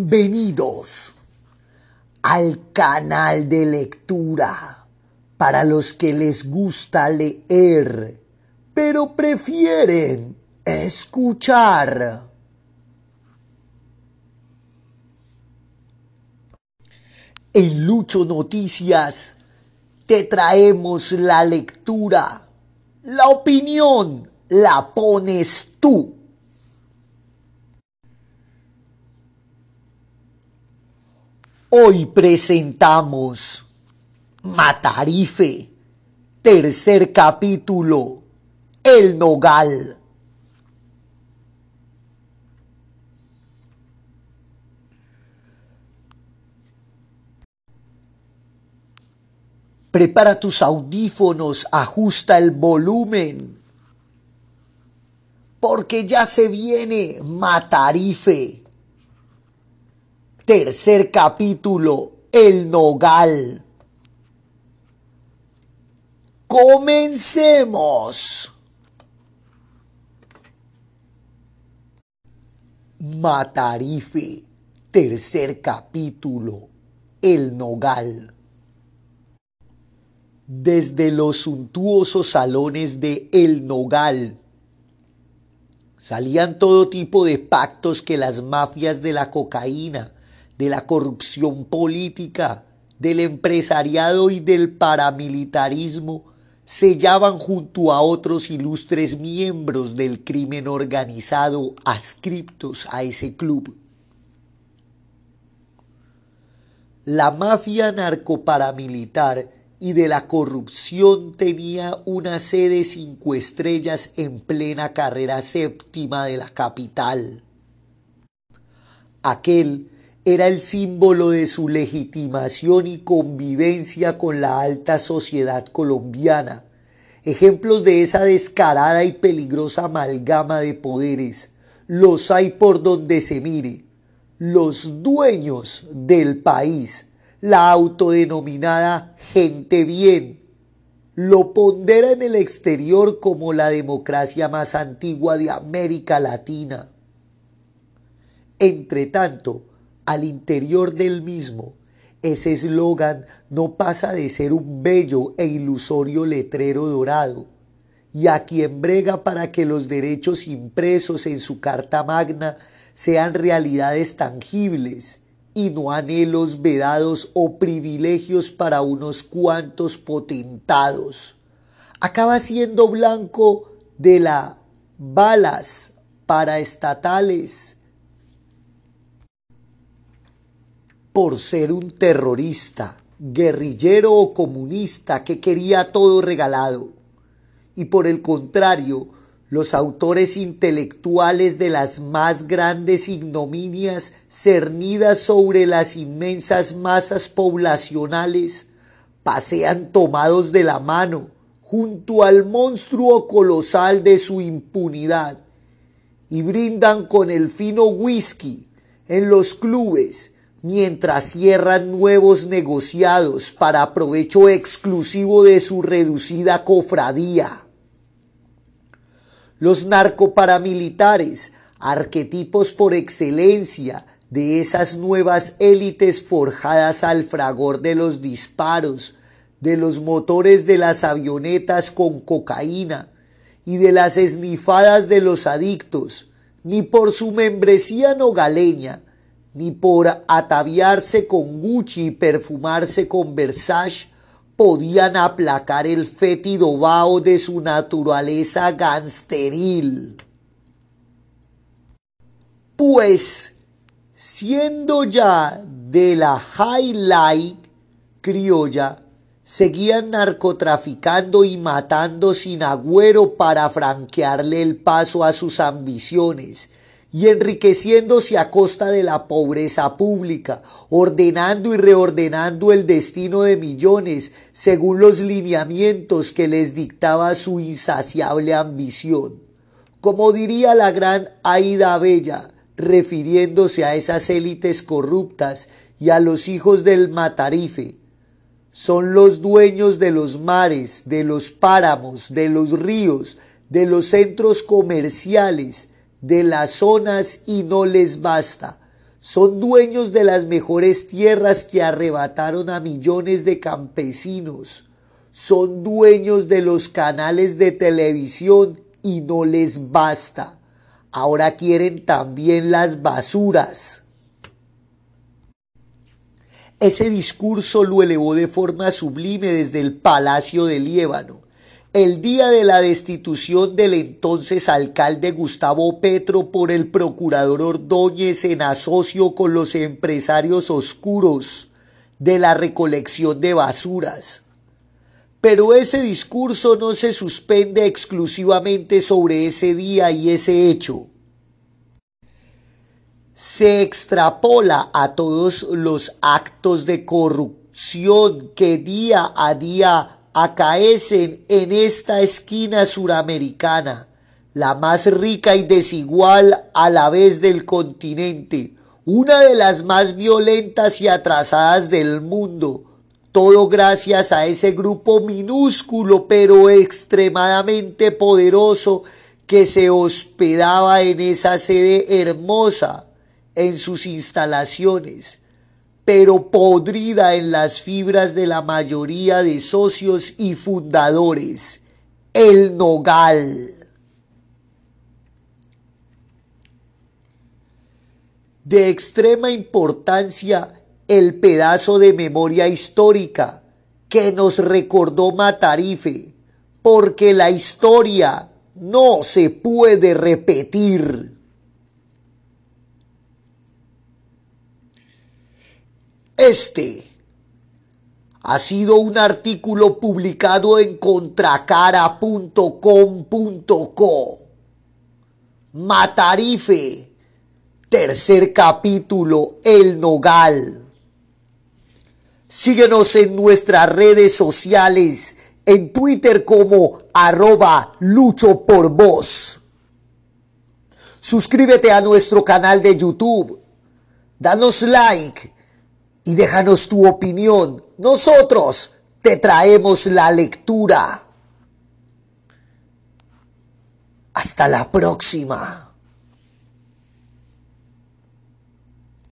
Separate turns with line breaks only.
Bienvenidos al canal de lectura para los que les gusta leer, pero prefieren escuchar. En Lucho Noticias te traemos la lectura. La opinión la pones tú. Hoy presentamos Matarife, tercer capítulo, El Nogal. Prepara tus audífonos, ajusta el volumen, porque ya se viene Matarife. Tercer capítulo, El Nogal. Comencemos. Matarife, tercer capítulo, El Nogal. Desde los suntuosos salones de El Nogal salían todo tipo de pactos que las mafias de la cocaína, de la corrupción política, del empresariado y del paramilitarismo sellaban junto a otros ilustres miembros del crimen organizado adscriptos a ese club. La mafia narcoparamilitar y de la corrupción tenía una sede cinco estrellas en plena carrera séptima de la capital. Aquel era el símbolo de su legitimación y convivencia con la alta sociedad colombiana. Ejemplos de esa descarada y peligrosa amalgama de poderes los hay por donde se mire. Los dueños del país, la autodenominada gente bien, lo pondera en el exterior como la democracia más antigua de América Latina. Entre tanto, al interior del mismo, ese eslogan no pasa de ser un bello e ilusorio letrero dorado, y a quien brega para que los derechos impresos en su Carta Magna sean realidades tangibles y no anhelos vedados o privilegios para unos cuantos potentados. Acaba siendo blanco de la balas para por ser un terrorista, guerrillero o comunista que quería todo regalado. Y por el contrario, los autores intelectuales de las más grandes ignominias cernidas sobre las inmensas masas poblacionales pasean tomados de la mano junto al monstruo colosal de su impunidad y brindan con el fino whisky en los clubes mientras cierran nuevos negociados para provecho exclusivo de su reducida cofradía. Los narcoparamilitares, arquetipos por excelencia de esas nuevas élites forjadas al fragor de los disparos, de los motores de las avionetas con cocaína y de las esnifadas de los adictos, ni por su membresía nogaleña, ni por ataviarse con Gucci y perfumarse con Versace, podían aplacar el fétido vaho de su naturaleza gangsteril. Pues, siendo ya de la highlight criolla, seguían narcotraficando y matando sin agüero para franquearle el paso a sus ambiciones y enriqueciéndose a costa de la pobreza pública, ordenando y reordenando el destino de millones según los lineamientos que les dictaba su insaciable ambición. Como diría la gran Aida Bella, refiriéndose a esas élites corruptas y a los hijos del matarife, son los dueños de los mares, de los páramos, de los ríos, de los centros comerciales, de las zonas y no les basta. Son dueños de las mejores tierras que arrebataron a millones de campesinos. Son dueños de los canales de televisión y no les basta. Ahora quieren también las basuras. Ese discurso lo elevó de forma sublime desde el Palacio de Líbano. El día de la destitución del entonces alcalde Gustavo Petro por el procurador Ordóñez en asocio con los empresarios oscuros de la recolección de basuras. Pero ese discurso no se suspende exclusivamente sobre ese día y ese hecho. Se extrapola a todos los actos de corrupción que día a día acaecen en esta esquina suramericana, la más rica y desigual a la vez del continente, una de las más violentas y atrasadas del mundo, todo gracias a ese grupo minúsculo pero extremadamente poderoso que se hospedaba en esa sede hermosa en sus instalaciones, pero podrida en las fibras de la mayoría de socios y fundadores, el nogal. De extrema importancia el pedazo de memoria histórica que nos recordó Matarife, porque la historia no se puede repetir. Este ha sido un artículo publicado en contracara.com.co. Matarife, tercer capítulo, El Nogal. Síguenos en nuestras redes sociales, en Twitter como arroba lucho. Suscríbete a nuestro canal de YouTube. Danos like y déjanos tu opinión. Nosotros te traemos la lectura. Hasta la próxima.